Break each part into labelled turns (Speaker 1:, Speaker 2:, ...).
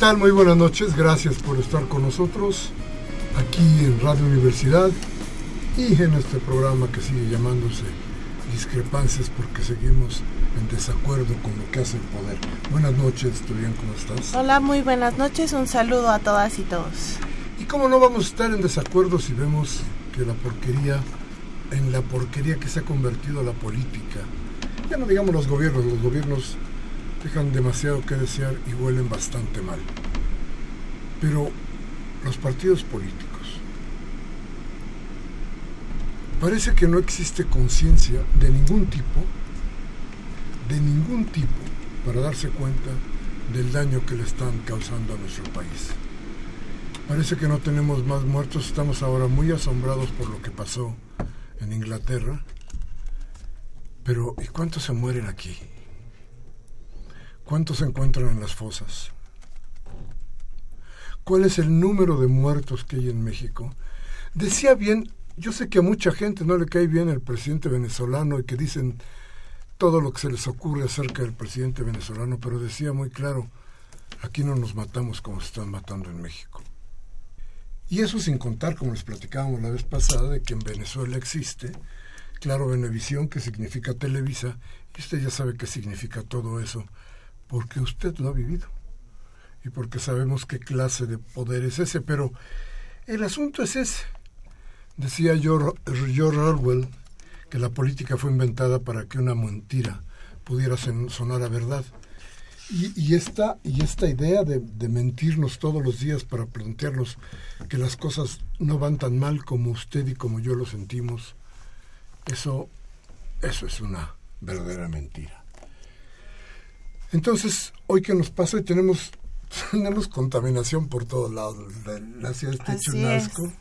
Speaker 1: Tal? Muy buenas noches. Gracias por estar con nosotros aquí en Radio Universidad y en este programa que sigue llamándose Discrepancias porque seguimos en desacuerdo con lo que hace el poder. Buenas noches, bien? ¿cómo estás?
Speaker 2: Hola, muy buenas noches. Un saludo a todas y todos.
Speaker 1: ¿Y cómo no vamos a estar en desacuerdo si vemos que la porquería, en la porquería que se ha convertido la política, ya no digamos los gobiernos, los gobiernos dejan demasiado que desear y huelen bastante mal. Pero los partidos políticos, parece que no existe conciencia de ningún tipo, de ningún tipo, para darse cuenta del daño que le están causando a nuestro país. Parece que no tenemos más muertos, estamos ahora muy asombrados por lo que pasó en Inglaterra, pero ¿y cuántos se mueren aquí? ¿Cuántos se encuentran en las fosas? ¿Cuál es el número de muertos que hay en México? Decía bien, yo sé que a mucha gente no le cae bien el presidente venezolano y que dicen todo lo que se les ocurre acerca del presidente venezolano, pero decía muy claro, aquí no nos matamos como se están matando en México. Y eso sin contar, como les platicábamos la vez pasada, de que en Venezuela existe, claro, Venevisión, que significa Televisa, y usted ya sabe qué significa todo eso porque usted lo ha vivido y porque sabemos qué clase de poder es ese, pero el asunto es ese. Decía George, Orwell que la política fue inventada para que una mentira pudiera sonar a verdad. Y, esta, y esta idea de, de, mentirnos todos los días para plantearnos que las cosas no van tan mal como usted y como yo lo sentimos, eso, eso es una verdadera mentira. Entonces, hoy que nos pasa y tenemos, tenemos contaminación por todos lados. La, ciudad está hecho un asco.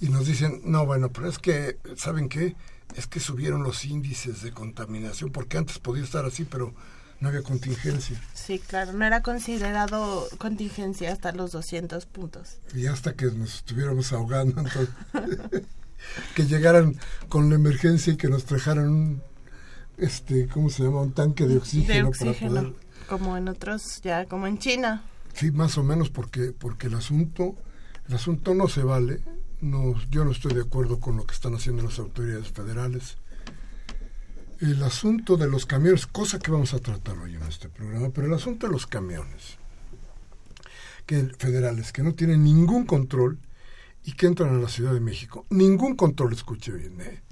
Speaker 1: Y nos dicen, no, bueno, pero es que, ¿saben qué? Es que subieron los índices de contaminación, porque antes podía estar así, pero no había contingencia.
Speaker 2: Sí, claro, no era considerado contingencia hasta los 200 puntos.
Speaker 1: Y hasta que nos estuviéramos ahogando, que llegaran con la emergencia y que nos trajeran este, ¿cómo se llama? Un tanque de oxígeno.
Speaker 2: para como en otros, ya como en China.
Speaker 1: Sí, más o menos, porque, porque el asunto, el asunto no se vale. No, yo no estoy de acuerdo con lo que están haciendo las autoridades federales. El asunto de los camiones, cosa que vamos a tratar hoy en este programa, pero el asunto de los camiones que federales que no tienen ningún control y que entran a la Ciudad de México, ningún control, escuche bien, ¿eh?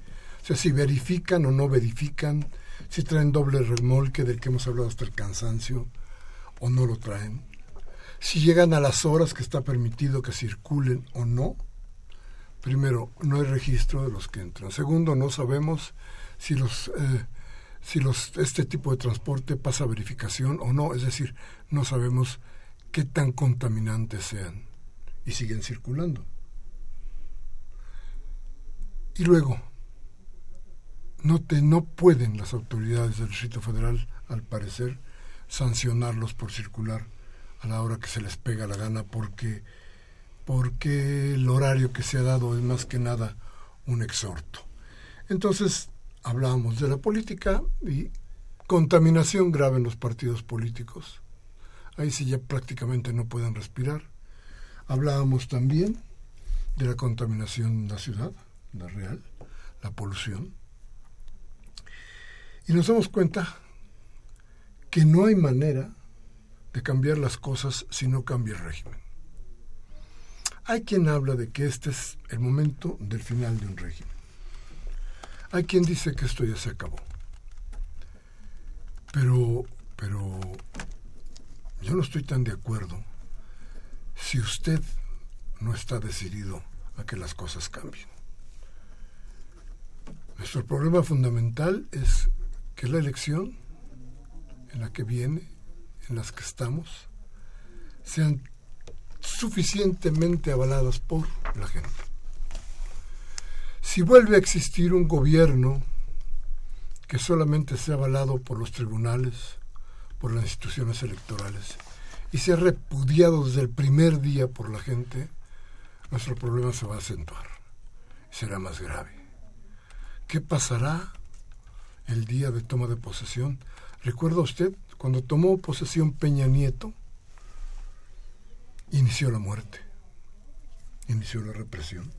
Speaker 1: Sea, si verifican o no verifican, si traen doble remolque del que hemos hablado hasta el cansancio o no lo traen, si llegan a las horas que está permitido que circulen o no. Primero, no hay registro de los que entran. Segundo, no sabemos si los eh, si los este tipo de transporte pasa verificación o no, es decir, no sabemos qué tan contaminantes sean y siguen circulando. Y luego, no, te, no pueden las autoridades del Distrito Federal, al parecer, sancionarlos por circular a la hora que se les pega la gana porque porque el horario que se ha dado es más que nada un exhorto. Entonces, hablábamos de la política y contaminación grave en los partidos políticos. Ahí sí ya prácticamente no pueden respirar. Hablábamos también de la contaminación en la ciudad, la real, la polución. Y nos damos cuenta que no hay manera de cambiar las cosas si no cambia el régimen. Hay quien habla de que este es el momento del final de un régimen. Hay quien dice que esto ya se acabó. Pero, pero yo no estoy tan de acuerdo si usted no está decidido a que las cosas cambien. Nuestro problema fundamental es que la elección en la que viene, en las que estamos, sean suficientemente avaladas por la gente. Si vuelve a existir un gobierno que solamente sea avalado por los tribunales, por las instituciones electorales, y sea repudiado desde el primer día por la gente, nuestro problema se va a acentuar, será más grave. ¿Qué pasará el día de toma de posesión? ¿Recuerda usted cuando tomó posesión Peña Nieto? Inició la muerte, inició la represión.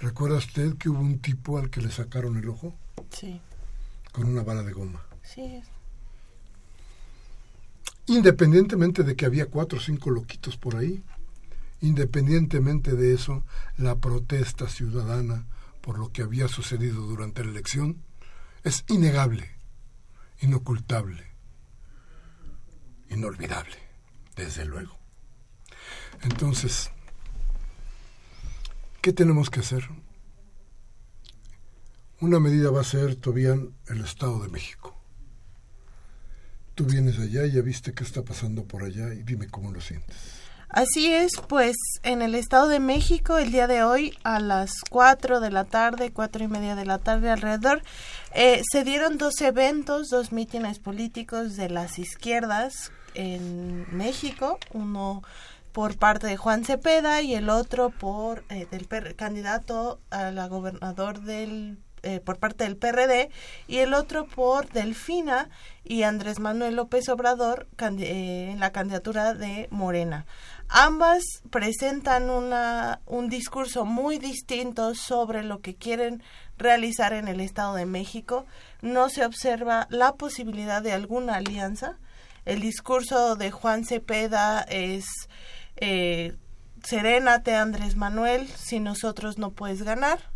Speaker 1: ¿Recuerda usted que hubo un tipo al que le sacaron el ojo?
Speaker 2: Sí.
Speaker 1: Con una bala de goma.
Speaker 2: Sí.
Speaker 1: Independientemente de que había cuatro o cinco loquitos por ahí, independientemente de eso, la protesta ciudadana por lo que había sucedido durante la elección es innegable, inocultable, inolvidable, desde luego. Entonces, ¿qué tenemos que hacer? Una medida va a ser, todavía el Estado de México. Tú vienes allá y ya viste qué está pasando por allá y dime cómo lo sientes.
Speaker 2: Así es, pues en el Estado de México el día de hoy a las 4 de la tarde, cuatro y media de la tarde alrededor, eh, se dieron dos eventos, dos mítines políticos de las izquierdas en México, uno por parte de Juan Cepeda y el otro por eh, del candidato a la gobernador del eh, por parte del PRD y el otro por Delfina y Andrés Manuel López Obrador eh, en la candidatura de Morena. Ambas presentan una, un discurso muy distinto sobre lo que quieren realizar en el Estado de México. No se observa la posibilidad de alguna alianza. El discurso de Juan Cepeda es eh, Serénate Andrés Manuel, si nosotros no puedes ganar.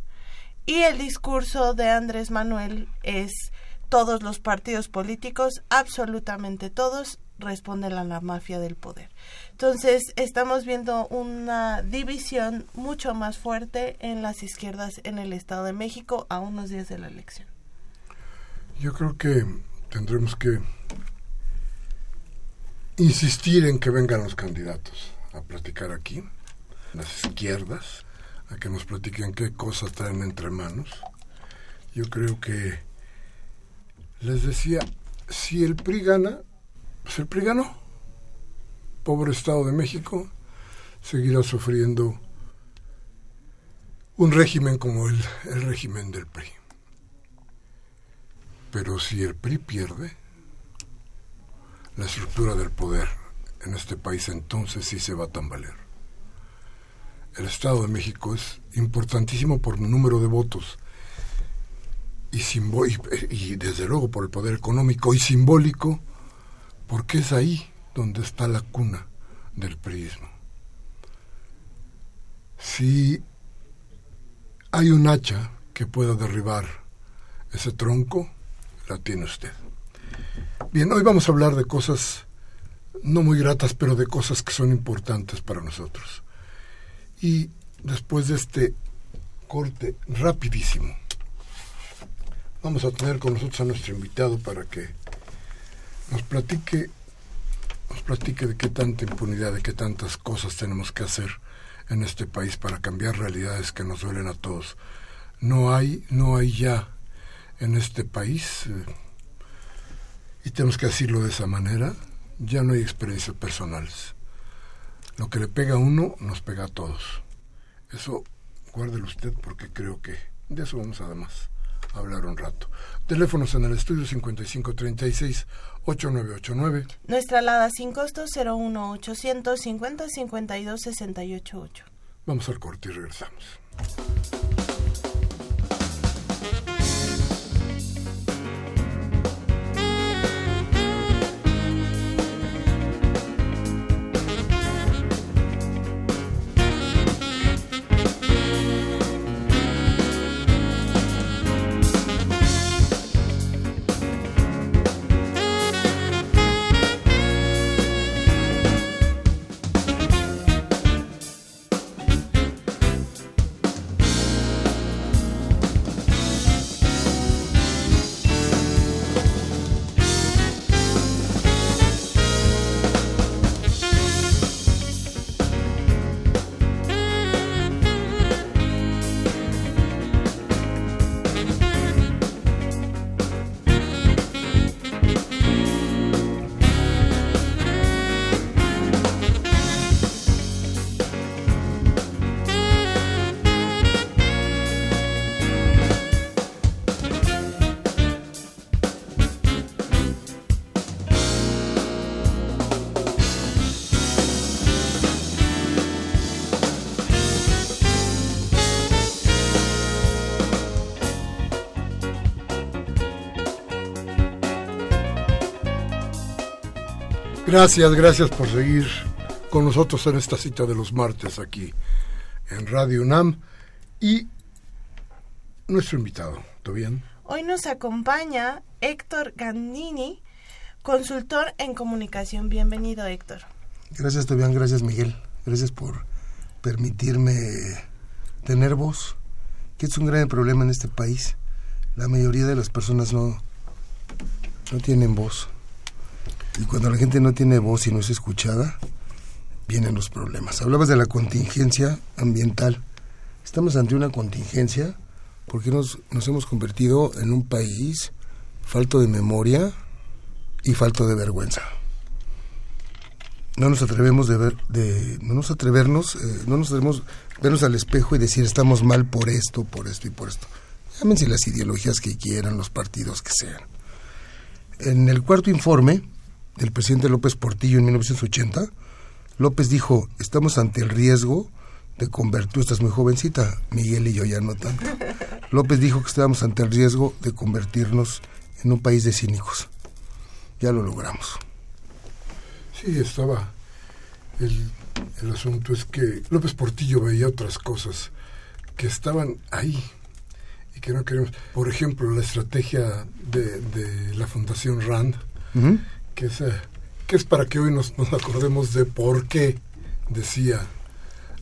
Speaker 2: Y el discurso de Andrés Manuel es todos los partidos políticos, absolutamente todos, responden a la mafia del poder. Entonces, estamos viendo una división mucho más fuerte en las izquierdas en el Estado de México a unos días de la elección.
Speaker 1: Yo creo que tendremos que insistir en que vengan los candidatos a platicar aquí, las izquierdas, a que nos platiquen qué cosas traen entre manos. Yo creo que les decía, si el PRI gana, pues el PRI ganó. Pobre Estado de México seguirá sufriendo un régimen como el, el régimen del PRI. Pero si el PRI pierde, la estructura del poder en este país entonces sí se va a tambalear el Estado de México es importantísimo por número de votos y, y desde luego por el poder económico y simbólico, porque es ahí donde está la cuna del priismo. Si hay un hacha que pueda derribar ese tronco, la tiene usted. Bien, hoy vamos a hablar de cosas no muy gratas, pero de cosas que son importantes para nosotros. Y después de este corte rapidísimo, vamos a tener con nosotros a nuestro invitado para que nos platique, nos platique de qué tanta impunidad, de qué tantas cosas tenemos que hacer en este país para cambiar realidades que nos duelen a todos. No hay, no hay ya en este país, eh, y tenemos que decirlo de esa manera, ya no hay experiencias personales. Lo que le pega a uno nos pega a todos. Eso guárdelo usted porque creo que de eso vamos además hablar un rato. Teléfonos en el estudio 5536-8989.
Speaker 2: Nuestra alada sin costo 01800 50 52 688.
Speaker 1: Vamos al corte y regresamos. Gracias, gracias por seguir con nosotros en esta cita de los martes aquí en Radio UNAM y nuestro invitado, ¿todo bien?
Speaker 2: Hoy nos acompaña Héctor Gandini, consultor en comunicación. Bienvenido, Héctor.
Speaker 3: Gracias, Tobián, gracias, Miguel. Gracias por permitirme tener voz, que es un gran problema en este país. La mayoría de las personas no, no tienen voz. Y cuando la gente no tiene voz y no es escuchada, vienen los problemas. Hablabas de la contingencia ambiental. Estamos ante una contingencia porque nos, nos hemos convertido en un país falto de memoria y falto de vergüenza. No nos atrevemos de ver, de, no nos atrevernos, eh, no nos atrevemos vernos al espejo y decir estamos mal por esto, por esto y por esto. Llámense las ideologías que quieran, los partidos que sean. En el cuarto informe, del presidente López Portillo en 1980, López dijo, estamos ante el riesgo de convertir, tú estás muy jovencita, Miguel y yo ya no tanto. López dijo que estábamos ante el riesgo de convertirnos en un país de cínicos. Ya lo logramos.
Speaker 1: Sí, estaba. El, el asunto es que López Portillo veía otras cosas que estaban ahí y que no queremos. Por ejemplo, la estrategia de, de la Fundación RAND, que es, eh, que es para que hoy nos, nos acordemos de por qué decía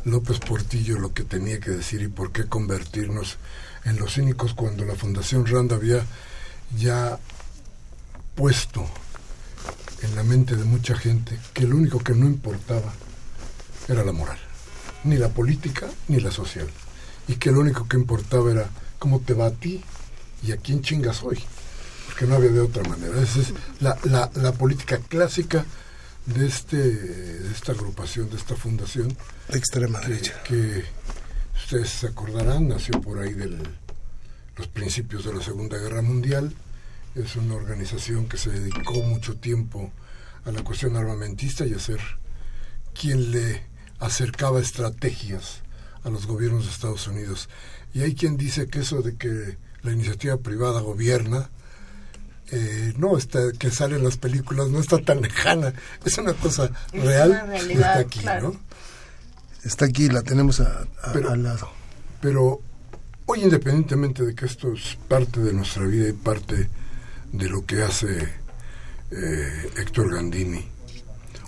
Speaker 1: López Portillo lo que tenía que decir y por qué convertirnos en los cínicos cuando la Fundación Rand había ya puesto en la mente de mucha gente que lo único que no importaba era la moral, ni la política ni la social, y que lo único que importaba era cómo te va a ti y a quién chingas hoy que no había de otra manera. Esa es la, la, la política clásica de este de esta agrupación, de esta fundación.
Speaker 3: Extrema
Speaker 1: que,
Speaker 3: derecha.
Speaker 1: Que ustedes se acordarán, nació por ahí de los principios de la Segunda Guerra Mundial. Es una organización que se dedicó mucho tiempo a la cuestión armamentista y a ser quien le acercaba estrategias a los gobiernos de Estados Unidos. Y hay quien dice que eso de que la iniciativa privada gobierna eh, no está que sale en las películas no está tan lejana es una cosa
Speaker 2: Es
Speaker 1: real
Speaker 2: una realidad,
Speaker 1: está aquí
Speaker 2: claro.
Speaker 1: no
Speaker 3: Está aquí, la tenemos a- a-
Speaker 1: Pero-
Speaker 3: al lado.
Speaker 1: pero hoy independientemente de que esto es parte de nuestra vida y parte de lo que hace eh, Héctor Gandini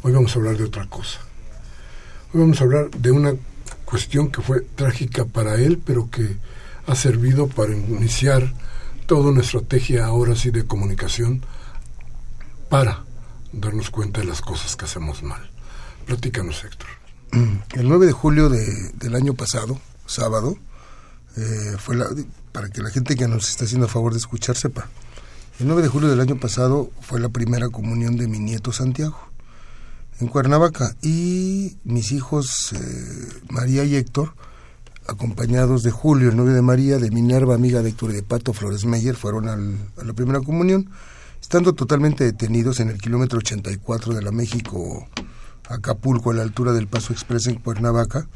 Speaker 1: Hoy vamos a hablar de otra cosa. Hoy vamos a hablar de una cuestión que fue trágica para él, pero que ha servido para iniciar toda una estrategia ahora sí de comunicación para darnos cuenta de las cosas que hacemos mal. Platícanos, Héctor.
Speaker 3: El 9 de julio del año pasado, sábado, eh, fue la, para que la gente que nos está haciendo a favor de escuchar sepa. El 9 de julio del año pasado fue la primera comunión de mi nieto Santiago en Cuernavaca y mis hijos eh, María y Héctor, acompañados de Julio, el novio de María, de Minerva, amiga de Héctor y de Pato Flores Meyer, fueron a la primera comunión, estando totalmente detenidos en el kilómetro 84 de la México Acapulco, a la altura del Paso Express en Cuernavaca,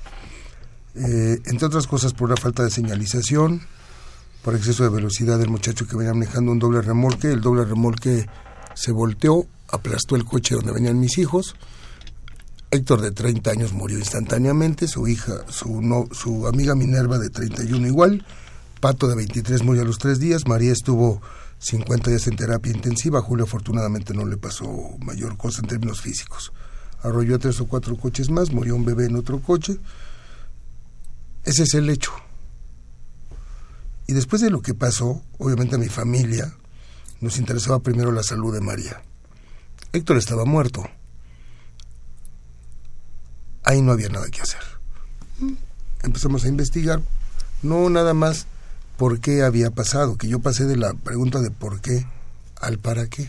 Speaker 3: eh, entre otras cosas por la falta de señalización, por exceso de velocidad del muchacho que venía manejando un doble remolque. El doble remolque se volteó, aplastó el coche donde venían mis hijos. Héctor de 30 años murió instantáneamente, su hija, su, no, su amiga Minerva de 31 igual, Pato de 23 murió a los tres días, María estuvo 50 días en terapia intensiva, Julio afortunadamente no le pasó mayor cosa en términos físicos. Arrolló a tres o cuatro coches más, murió un bebé en otro coche. Ese es el hecho. Y después de lo que pasó, obviamente a mi familia nos interesaba primero la salud de María. Héctor estaba muerto. Ahí no había nada que hacer. Empezamos a investigar, no nada más por qué había pasado, que yo pasé de la pregunta de por qué al para qué.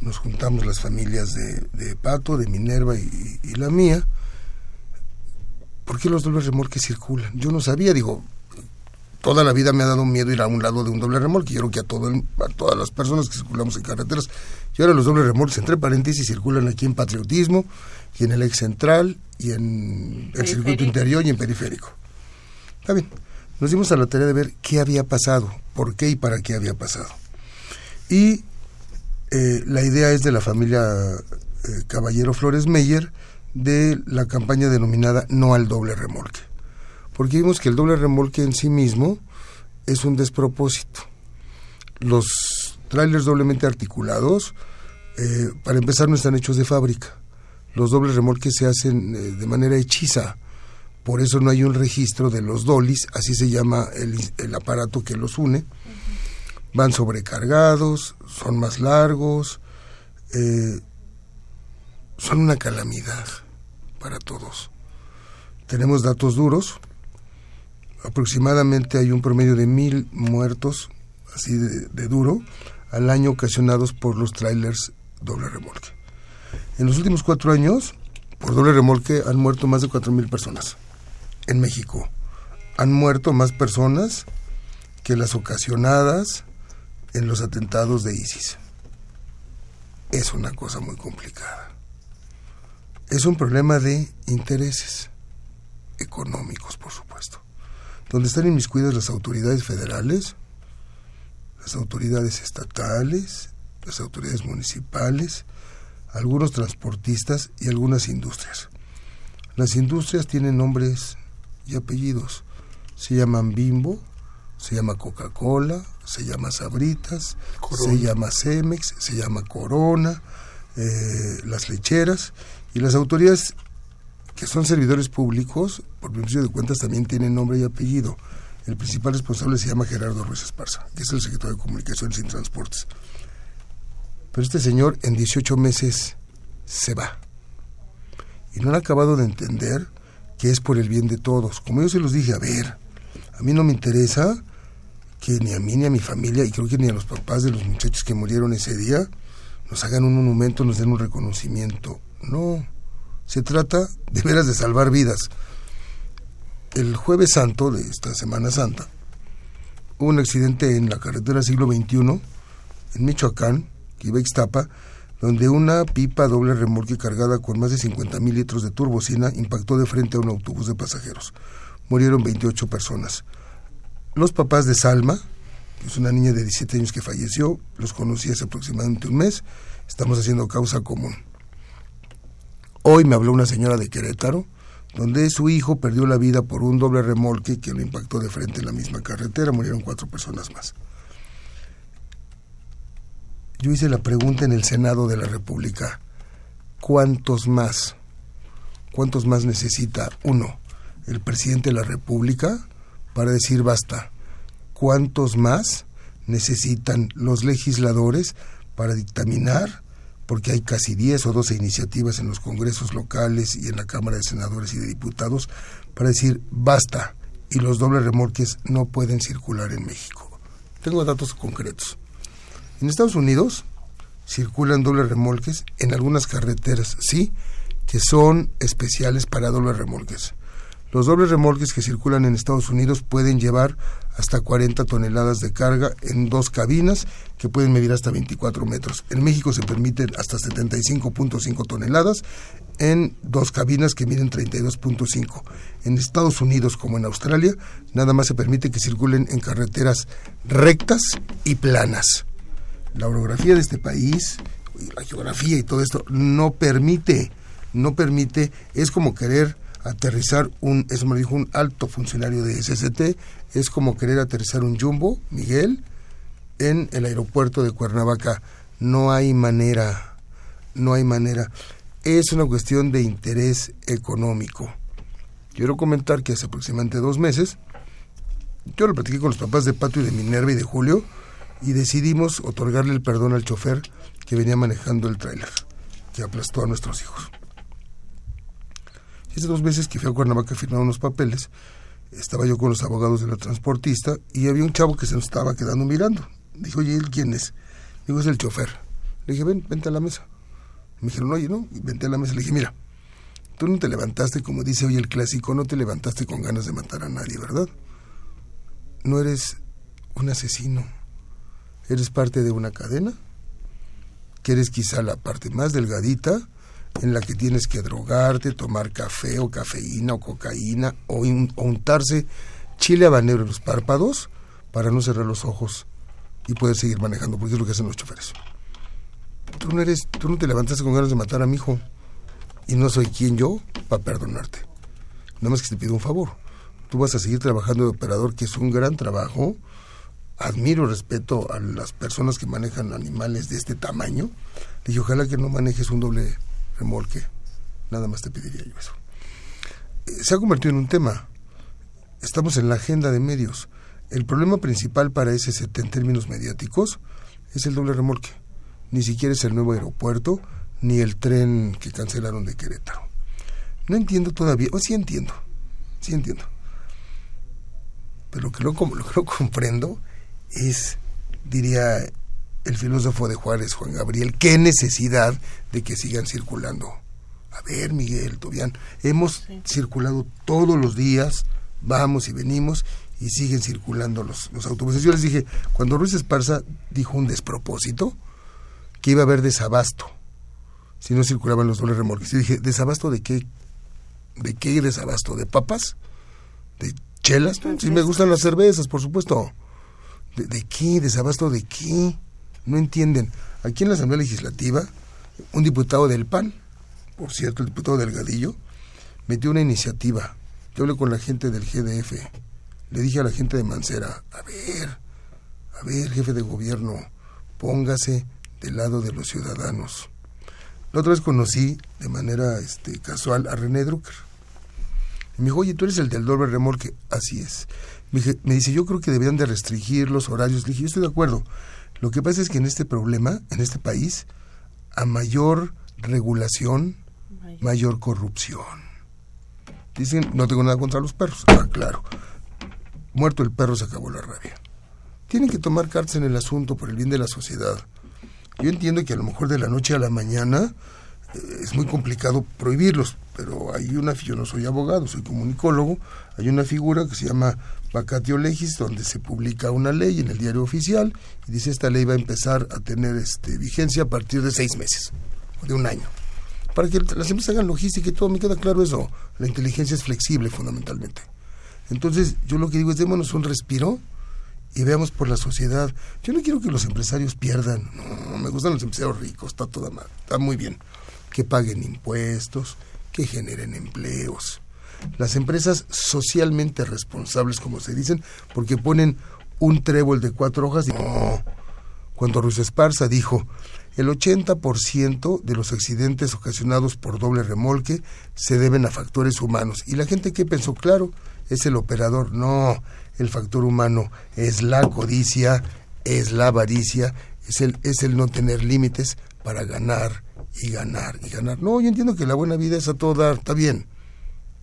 Speaker 3: Nos juntamos las familias de, Pato, de Minerva y, la mía. ¿Por qué los dobles remolques circulan? Yo no sabía, digo, toda la vida me ha dado miedo ir a un lado de un doble remolque. Yo creo que a, todo a todas las personas que circulamos en carreteras. Y ahora los dobles remolques, entre paréntesis, circulan aquí en Patriotismo, y en el ex central, y en el circuito interior y en periférico. Está bien. Nos dimos a la tarea de ver qué había pasado, por qué y para qué había pasado. Y eh, la idea es de la familia eh, Caballero Flores Meyer de la campaña denominada No al doble remolque porque vimos que el doble remolque en sí mismo es un despropósito. Los trailers doblemente articulados, eh, para empezar, no están hechos de fábrica. Los dobles remolques se hacen eh, de manera hechiza. Por eso no hay un registro de los dolis, así se llama el, aparato que los une. Van sobrecargados, son más largos, eh, son una calamidad para todos. Tenemos datos duros, aproximadamente hay un promedio de mil muertos, así de, duro, al año ocasionados por los trailers doble remolque. En los últimos cuatro años, por doble remolque han muerto más de cuatro mil personas en México. Han muerto más personas que las ocasionadas en los atentados de ISIS. Es una cosa muy complicada. Es un problema de intereses económicos, por supuesto donde están inmiscuidas las autoridades federales, las autoridades estatales, las autoridades municipales, algunos transportistas y algunas industrias. Las industrias tienen nombres y apellidos. Se llaman Bimbo, se llama Coca-Cola, se llama Sabritas, se llama Cemex, se llama Corona, eh, las lecheras y las autoridades que son servidores públicos, por principio de cuentas también tienen nombre y apellido. El principal responsable se llama Gerardo Ruiz Esparza, que es el secretario de Comunicaciones y Transportes. Pero este señor en 18 meses se va. Y no han acabado de entender que es por el bien de todos. Como yo se los dije, a ver, a mí no me interesa que ni a mí ni a mi familia, y creo que ni a los papás de los muchachos que murieron ese día, nos hagan un monumento, nos den un reconocimiento. No, se trata de veras de salvar vidas. El jueves santo de esta Semana Santa hubo un accidente en la carretera siglo XXI, en Michoacán, que iba donde una pipa doble remolque cargada con más de 50 mil litros de turbocina impactó de frente a un autobús de pasajeros. Murieron 28 personas. Los papás de Salma, que es una niña de 17 años que falleció, los conocí hace aproximadamente un mes, estamos haciendo causa común. Hoy me habló una señora de Querétaro, donde su hijo perdió la vida por un doble remolque que lo impactó de frente en la misma carretera, murieron cuatro personas más. Yo hice la pregunta en el Senado de la República, cuántos más, cuántos más necesita uno, el presidente de la República, para decir basta, cuántos más necesitan los legisladores para dictaminar, porque hay casi 10 o 12 iniciativas en los congresos locales y en la Cámara de Senadores y de Diputados, para decir basta. Y los dobles remolques no pueden circular en México. Tengo datos concretos. En Estados Unidos circulan dobles remolques en algunas carreteras, sí, que son especiales para dobles remolques. Los dobles remolques que circulan en Estados Unidos pueden llevar hasta 40 toneladas de carga en dos cabinas que pueden medir hasta 24 metros. En México se permiten hasta 75.5 toneladas en dos cabinas que miden 32.5. En Estados Unidos como en Australia, nada más se permite que circulen en carreteras rectas y planas. La orografía de este país, la geografía y todo esto, no permite, no permite, es como querer aterrizar un, eso me dijo un alto funcionario de SST, es como querer aterrizar un jumbo, Miguel, en el aeropuerto de Cuernavaca. No hay manera, no hay manera. Es una cuestión de interés económico. Quiero comentar que hace aproximadamente dos meses, yo lo platiqué con los papás de Pato y de Minerva y de Julio, y decidimos otorgarle el perdón al chofer que venía manejando el tráiler, que aplastó a nuestros hijos. Dos veces que fui a Cuernavaca a firmar unos papeles, estaba yo con los abogados de la transportista y había un chavo que se nos estaba quedando mirando. Dijo, oye, ¿él quién es? Digo, es el chofer. Le dije, ven, vente a la mesa. Me dijeron, oye, no, vente a la mesa. Le dije, mira, tú no te levantaste, como dice hoy el clásico, no te levantaste con ganas de matar a nadie, ¿verdad? No eres un asesino. Eres parte de una cadena, que eres quizá la parte más delgadita, en la que tienes que drogarte, tomar café o cafeína o cocaína o, untarse chile habanero en los párpados para no cerrar los ojos y poder seguir manejando, porque es lo que hacen los choferes. Tú no eres, tú no te levantaste con ganas de matar a mi hijo y no soy quien yo para perdonarte. Nada más que te pido un favor. Tú vas a seguir trabajando de operador, que es un gran trabajo. Admiro, respeto a las personas que manejan animales de este tamaño. Y ojalá que no manejes un doble remolque. Nada más te pediría yo eso. Eh, se ha convertido en un tema. Estamos en la agenda de medios. El problema principal para SST en términos mediáticos es el doble remolque. Ni siquiera es el nuevo aeropuerto, ni el tren que cancelaron de Querétaro. No entiendo todavía, o sí entiendo, sí entiendo. Pero lo que no comprendo es, diría el filósofo de Juárez, Juan Gabriel, qué necesidad de que sigan circulando. A ver, Miguel, Tobián, hemos circulado todos los días, vamos y venimos, y siguen circulando los, los autobuses. Yo les dije, cuando Ruiz Esparza dijo un despropósito, que iba a haber desabasto si no circulaban los dobles remolques. Y dije, ¿desabasto de qué? ¿De qué desabasto? ¿De papas? ¿De chelas? Si me gustan las cervezas, por supuesto. ¿De, ¿De, qué? ¿Desabasto de qué? no entienden. Aquí en la Asamblea Legislativa, un diputado del PAN, por cierto, el diputado Delgadillo, metió una iniciativa. Yo hablé con la gente del GDF. Le dije a la gente de Mancera, a ver, a ver, jefe de gobierno, póngase del lado de los ciudadanos. La otra vez conocí de manera este, casual a René Drucker. Y me dijo, oye, tú eres el del doble remolque. Así es. Me, me dice, yo creo que deberían de restringir los horarios. Le dije, yo estoy de acuerdo. Lo que pasa es que en este problema, en este país, a mayor regulación, mayor, corrupción. Dicen, no tengo nada contra los perros. Ah, claro. Muerto el perro se acabó la rabia. Tienen que tomar cartas en el asunto por el bien de la sociedad. Yo entiendo que a lo mejor de la noche a la mañana eh, es muy complicado prohibirlos, pero hay una, yo no soy abogado, soy comunicólogo, hay una figura que se llama vacatio legis, donde se publica una ley en el diario oficial y dice esta ley va a empezar a tener este, vigencia a partir de seis meses o de un año. Para que las empresas hagan logística y todo, me queda claro eso. La inteligencia es flexible fundamentalmente. Entonces, yo lo que digo es démonos un respiro y veamos por la sociedad. Yo no quiero que los empresarios pierdan. No, me gustan los empresarios ricos, está toda mal, está muy bien. Que paguen impuestos, que generen empleos las empresas socialmente responsables, como se dicen, porque ponen un trébol de cuatro hojas y no, cuando Ruiz Esparza dijo, el 80% de los accidentes ocasionados por doble remolque se deben a factores humanos. Y la gente que pensó, claro, es el operador. No, el factor humano es la codicia, es la avaricia, es el, es el no tener límites para ganar y ganar y ganar. No, yo entiendo que la buena vida es a todo dar, está bien,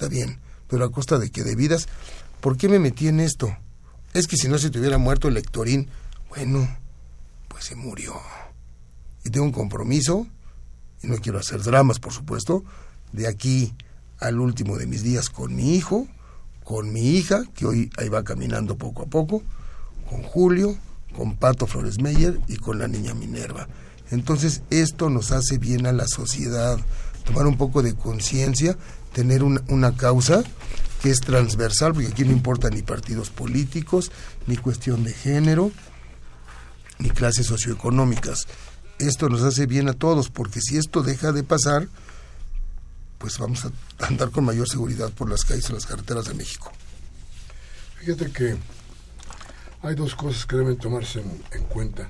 Speaker 3: bien, pero a costa de que de vidas, ¿por qué me metí en esto? Es que si no se te hubiera muerto el lectorín, bueno, pues se murió. Y tengo un compromiso, y no quiero hacer dramas, por supuesto, de aquí al último de mis días con mi hijo, con mi hija, que hoy ahí va caminando poco a poco, con Julio, con Pato Flores Meyer y con la niña Minerva. Entonces esto nos hace bien a la sociedad, tomar un poco de conciencia, tener una, una, causa que es transversal, porque aquí no importa ni partidos políticos, ni cuestión de género, ni clases socioeconómicas. Esto nos hace bien a todos, porque si esto deja de pasar, pues vamos a andar con mayor seguridad por las calles y las carreteras de México.
Speaker 1: Fíjate que hay dos cosas que deben tomarse en, en, cuenta,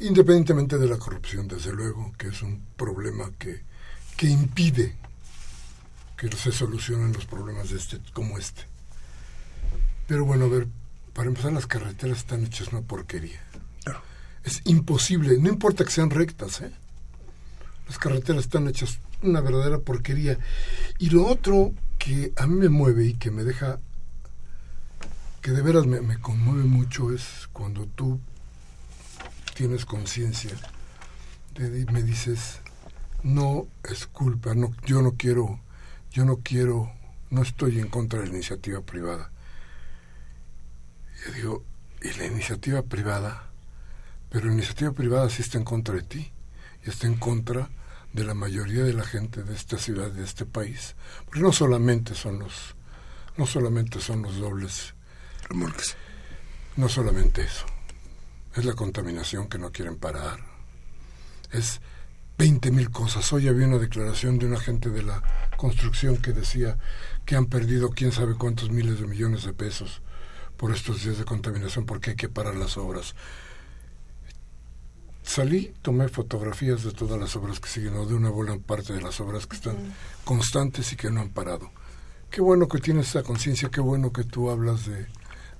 Speaker 1: independientemente de la corrupción, desde luego, que es un problema que, que impide que se solucionen los problemas de este como este. Pero bueno, a ver, para empezar las carreteras están hechas una porquería.
Speaker 3: Claro.
Speaker 1: Es imposible, no importa que sean rectas, ¿eh? Las carreteras están hechas una verdadera porquería. Y lo otro que a mí me mueve y que me deja, que de veras me, me conmueve mucho es cuando tú tienes conciencia, me dices, no es culpa, no, yo no quiero, yo no quiero, no estoy en contra de la iniciativa privada. Yo digo, ¿y la iniciativa privada? Pero la iniciativa privada sí está en contra de ti y está en contra de la mayoría de la gente de esta ciudad, de este país. Porque no solamente son los, no solamente son los dobles
Speaker 3: remolques.
Speaker 1: No solamente eso. Es la contaminación que no quieren parar. Es 20 mil cosas. Hoy había una declaración de un agente de la construcción que decía que han perdido quién sabe cuántos miles de millones de pesos por estos días de contaminación porque hay que parar las obras. Salí, tomé fotografías de todas las obras que siguen, o de una buena parte de las obras que están constantes y que no han parado. Qué bueno que tienes esa conciencia, qué bueno que tú hablas de,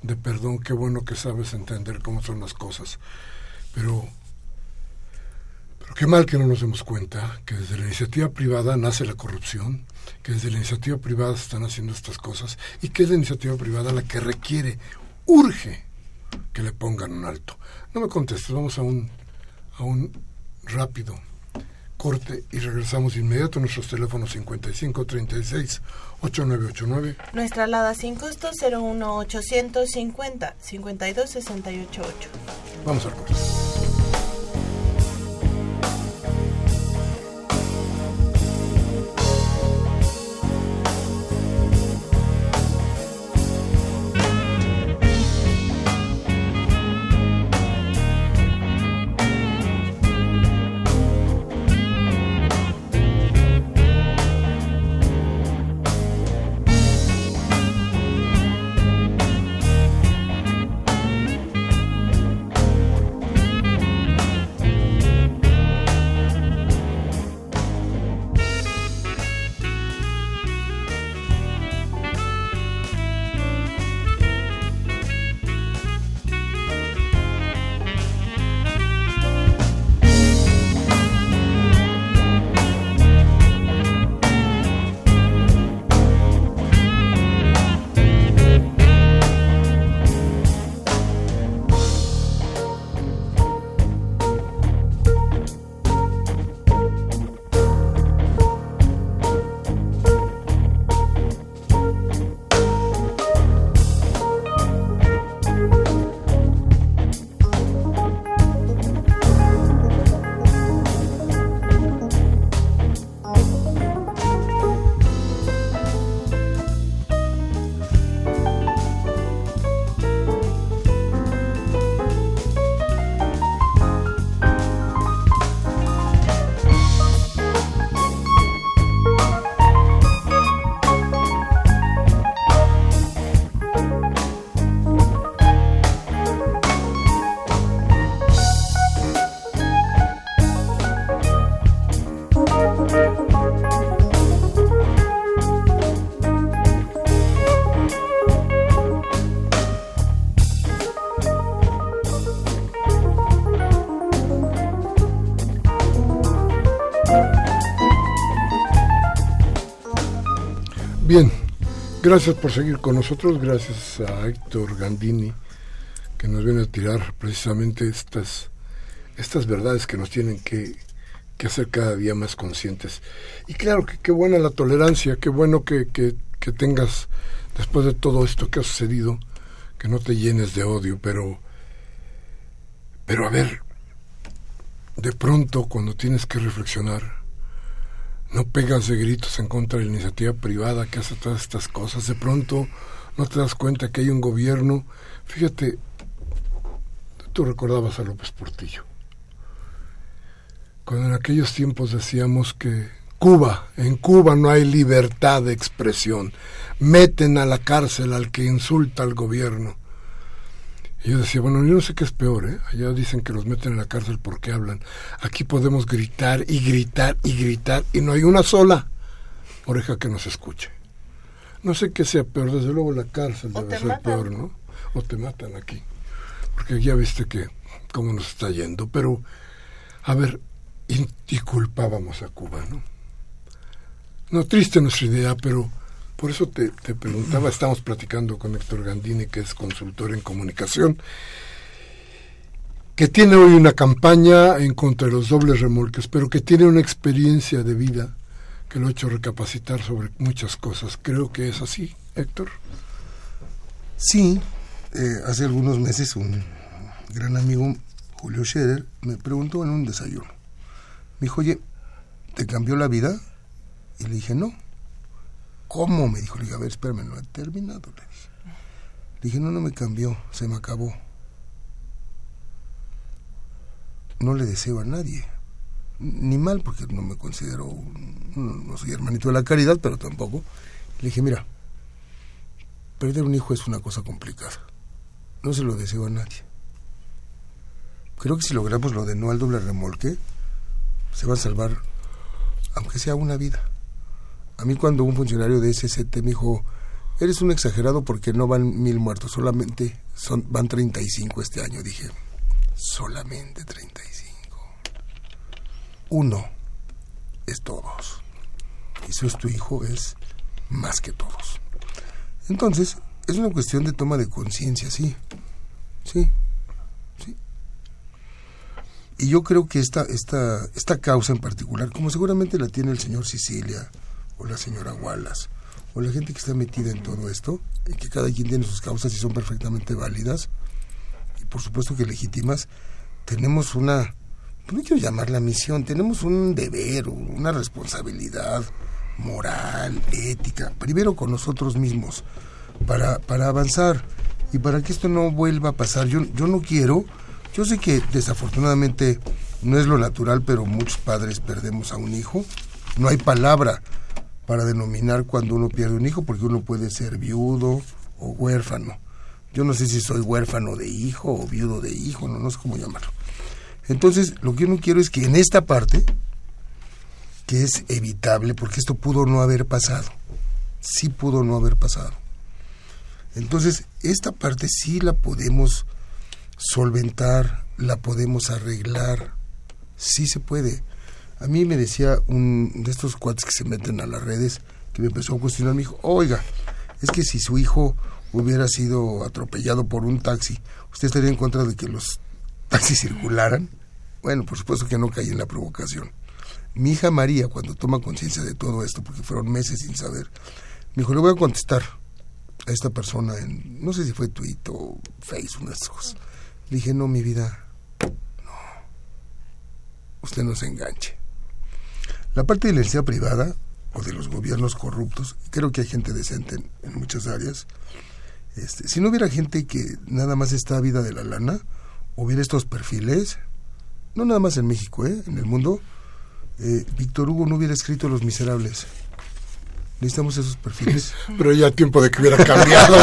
Speaker 1: de perdón, qué bueno que sabes entender cómo son las cosas. Pero, pero qué mal que no nos demos cuenta que desde la iniciativa privada nace la corrupción, que desde la iniciativa privada se están haciendo estas cosas y que es la iniciativa privada la que requiere, urge que le pongan un alto. No me contestes, vamos a un a un rápido corte y regresamos inmediato a nuestros teléfonos 55 36 8989.
Speaker 2: Nuestra alada sin costo 01 850 52 68 8.
Speaker 1: Vamos al corte. Gracias por seguir con nosotros, gracias a Héctor Gandini que nos viene a tirar precisamente estas, estas verdades que nos tienen que, que hacer cada día más conscientes. Y claro que qué buena la tolerancia, qué bueno que, que, tengas, después de todo esto que ha sucedido, que no te llenes de odio, pero, pero a ver, de pronto cuando tienes que reflexionar, no pegas de gritos en contra de la iniciativa privada que hace todas estas cosas, de pronto no te das cuenta que hay un gobierno, fíjate, tú recordabas a López Portillo, cuando en aquellos tiempos decíamos que Cuba, en Cuba no hay libertad de expresión, meten a la cárcel al que insulta al gobierno. Y yo decía, bueno, yo no sé qué es peor, ¿eh? Allá dicen que los meten en la cárcel porque hablan. Aquí podemos gritar y gritar y gritar y no hay una sola oreja que nos escuche. No sé qué sea peor, desde luego la cárcel debe ser peor, ¿no? O te matan aquí. Porque ya viste que cómo nos está yendo. Pero, a ver, y, y culpábamos a Cuba, ¿no? No, triste nuestra idea, pero por eso te, te, preguntaba, estamos platicando con Héctor Gandini, que es consultor en comunicación, que tiene hoy una campaña en contra de los dobles remolques, pero que tiene una experiencia de vida que lo ha hecho recapacitar sobre muchas cosas. Creo que es así, Héctor.
Speaker 3: Sí, eh, hace algunos meses un gran amigo, Julio Scherer, me preguntó en un desayuno. Me dijo, oye, ¿te cambió la vida? Y le dije, no. ¿Cómo? Me dijo. Le dije, a ver, espérame, no he terminado. Le dije. Le dije, no, no me cambió, se me acabó. No le deseo a nadie. Ni mal, porque no me considero, no, no soy hermanito de la caridad, pero tampoco. Le dije, mira, perder un hijo es una cosa complicada. No se lo deseo a nadie. Creo que si logramos lo de no al doble remolque, se va a salvar, aunque sea una vida. A mí cuando un funcionario de SST me dijo, eres un exagerado porque no van mil muertos, solamente son, van 35 este año. Dije, solamente 35. Uno es todos. Y si es tu hijo, es más que todos. Entonces, es una cuestión de toma de conciencia, sí. Sí. Sí. Y yo creo que esta, esta, esta causa en particular, como seguramente la tiene el señor Sicilia, o la señora Wallace, o la gente que está metida en todo esto, y que cada quien tiene sus causas y son perfectamente válidas, y por supuesto que legítimas, tenemos una, no quiero llamarla misión, tenemos un deber, una responsabilidad moral, ética, primero con nosotros mismos, para, para avanzar y para que esto no vuelva a pasar. Yo, yo no quiero, yo sé que desafortunadamente no es lo natural, pero muchos padres perdemos a un hijo. No hay palabra para denominar cuando uno pierde un hijo, porque uno puede ser viudo o huérfano. Yo no sé si soy huérfano de hijo o viudo de hijo, no, no sé cómo llamarlo. Entonces, lo que yo no quiero es que en esta parte, que es evitable, porque esto pudo no haber pasado, sí pudo no haber pasado. Entonces, esta parte sí la podemos solventar, la podemos arreglar, sí se puede. A mí me decía un de estos cuates que se meten a las redes, que me empezó a cuestionar, me dijo, oiga, es que si su hijo hubiera sido atropellado por un taxi, ¿usted estaría en contra de que los taxis circularan? Bueno, por supuesto que no caí en la provocación. Mi hija María, cuando toma conciencia de todo esto, porque fueron meses sin saber, me dijo, le voy a contestar a esta persona en, no sé si fue Twitter o Facebook, una de esas cosas. Le dije, no, mi vida, no, usted no se enganche. La parte de la universidad privada o de los gobiernos corruptos, creo que hay gente decente en, muchas áreas. Este, si no hubiera gente que nada más está a vida de la lana, hubiera estos perfiles, no nada más en México, ¿eh? en el mundo, eh, Víctor Hugo no hubiera escrito Los Miserables. Necesitamos esos perfiles.
Speaker 1: Pero ya tiempo de que hubiera cambiado.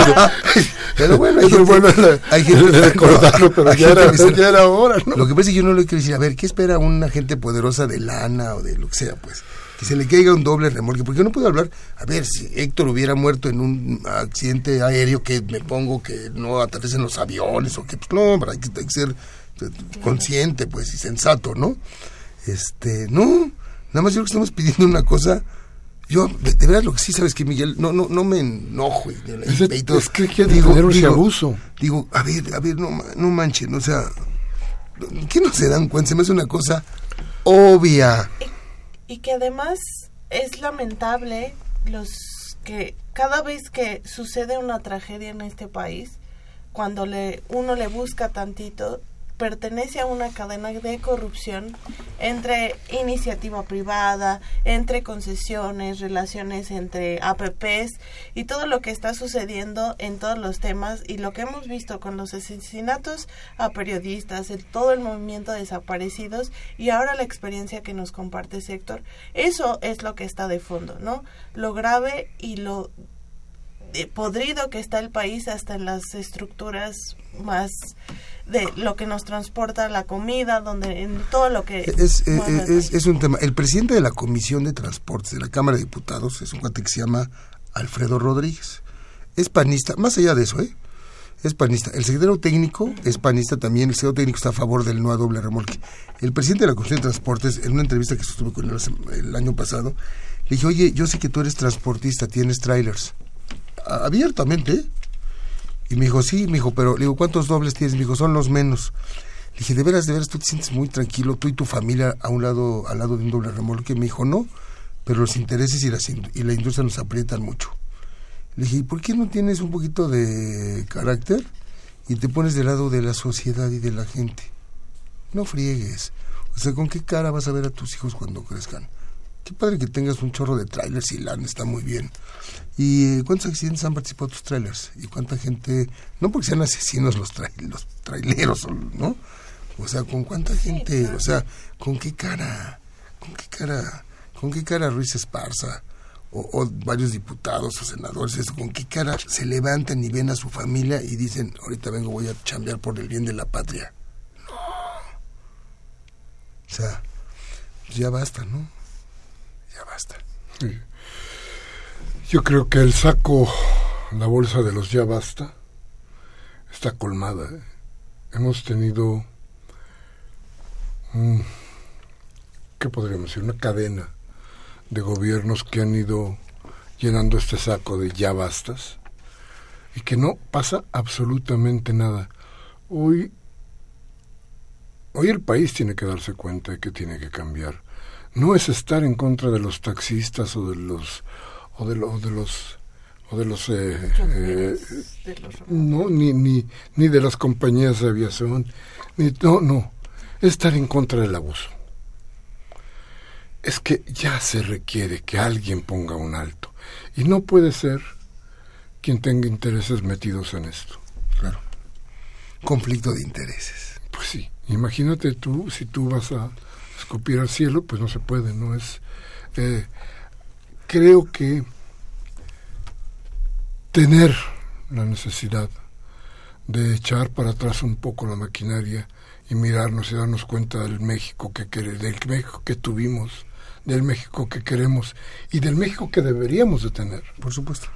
Speaker 3: pero bueno, hay gente,
Speaker 1: bueno
Speaker 3: hay gente-
Speaker 1: recordarlo, pero
Speaker 3: hay
Speaker 1: ya
Speaker 3: gente
Speaker 1: era, ya era hora, ¿no?
Speaker 3: Lo que pasa es que yo no le quiero decir, a ver, ¿qué espera una gente poderosa de lana o de lo que sea, pues? Que se le caiga un doble remolque, porque yo no puedo hablar, a ver, si Héctor hubiera muerto en un accidente aéreo, que me pongo que no atraviesen los aviones, o que, pues no, pero hay que, hay que ser consciente, pues, y sensato, ¿no? Este, no, nada más yo creo que estamos pidiendo una cosa yo, de, verdad, lo que sí sabes que Miguel, no, no, no me enojo. Y,
Speaker 1: es, es, que quiere digo, tener un abuso.
Speaker 3: Digo, a ver, a ver, no, no manchen, o sea, ¿qué no se dan cuenta? Se me hace una cosa obvia.
Speaker 2: Y, y que además es lamentable los que cada vez que sucede una tragedia en este país, cuando le, uno le busca tantito, pertenece a una cadena de corrupción entre iniciativa privada, entre concesiones, relaciones entre APPs y todo lo que está sucediendo en todos los temas y lo que hemos visto con los asesinatos a periodistas, el, todo el movimiento de desaparecidos y ahora la experiencia que nos comparte sector, eso es lo que está de fondo, ¿no? Lo grave y lo podrido que está el país hasta en las estructuras más de lo que nos transporta la comida, donde en todo lo que...
Speaker 3: Es, eh, es, es, un tema. El presidente de la Comisión de Transportes de la Cámara de Diputados es un cuate que se llama Alfredo Rodríguez. Es panista, más allá de eso, ¿eh? Es panista. El secretario técnico es panista también. El secretario técnico está a favor del no a doble remolque. El presidente de la Comisión de Transportes, en una entrevista que estuve con él el año pasado, le dije, oye, yo sé que tú eres transportista, tienes trailers abiertamente. Y me dijo, sí, me dijo, pero le digo, ¿cuántos dobles tienes? Me dijo, son los menos. Le dije, de veras, de veras, tú te sientes muy tranquilo, tú y tu familia a un lado, al lado de un doble remolque. Me dijo, no, pero los intereses y, las, y la industria nos aprietan mucho. Le dije, ¿y por qué no tienes un poquito de carácter y te pones del lado de la sociedad y de la gente? No friegues. O sea, ¿con qué cara vas a ver a tus hijos cuando crezcan? Qué padre que tengas un chorro de trailers y LAN, está muy bien. ¿Y cuántos accidentes han participado tus trailers? ¿Y cuánta gente, no porque sean asesinos los, los traileros, ¿no? O sea, ¿con cuánta gente? O sea, ¿con qué cara? ¿Con qué cara? ¿Con qué cara Ruiz Esparza? O, varios diputados o senadores, eso, ¿con qué cara se levantan y ven a su familia y dicen, ahorita vengo, voy a chambear por el bien de la patria? No. O sea, pues ya basta, ¿no? Ya basta.
Speaker 1: Yo creo que el saco, la bolsa de los ya basta, está colmada. ¿eh? Hemos tenido, ¿qué podríamos decir? Una cadena de gobiernos que han ido llenando este saco de ya bastas y que no pasa absolutamente nada. Hoy, hoy el país tiene que darse cuenta de que tiene que cambiar no es estar en contra de los taxistas o de los o de, los de los o de los, eh, eh, no ni, ni ni de las compañías de aviación ni no no es estar en contra del abuso. Es que ya se requiere que alguien ponga un alto y no puede ser quien tenga intereses metidos en esto
Speaker 3: claro. Conflicto de intereses.
Speaker 1: Pues sí imagínate tú si tú vas a escupir al cielo, pues no se puede, no es... Eh, creo que tener la necesidad de echar para atrás un poco la maquinaria y mirarnos y darnos cuenta del México que del México que tuvimos, del México que queremos y del México que deberíamos de tener.
Speaker 3: Por supuesto.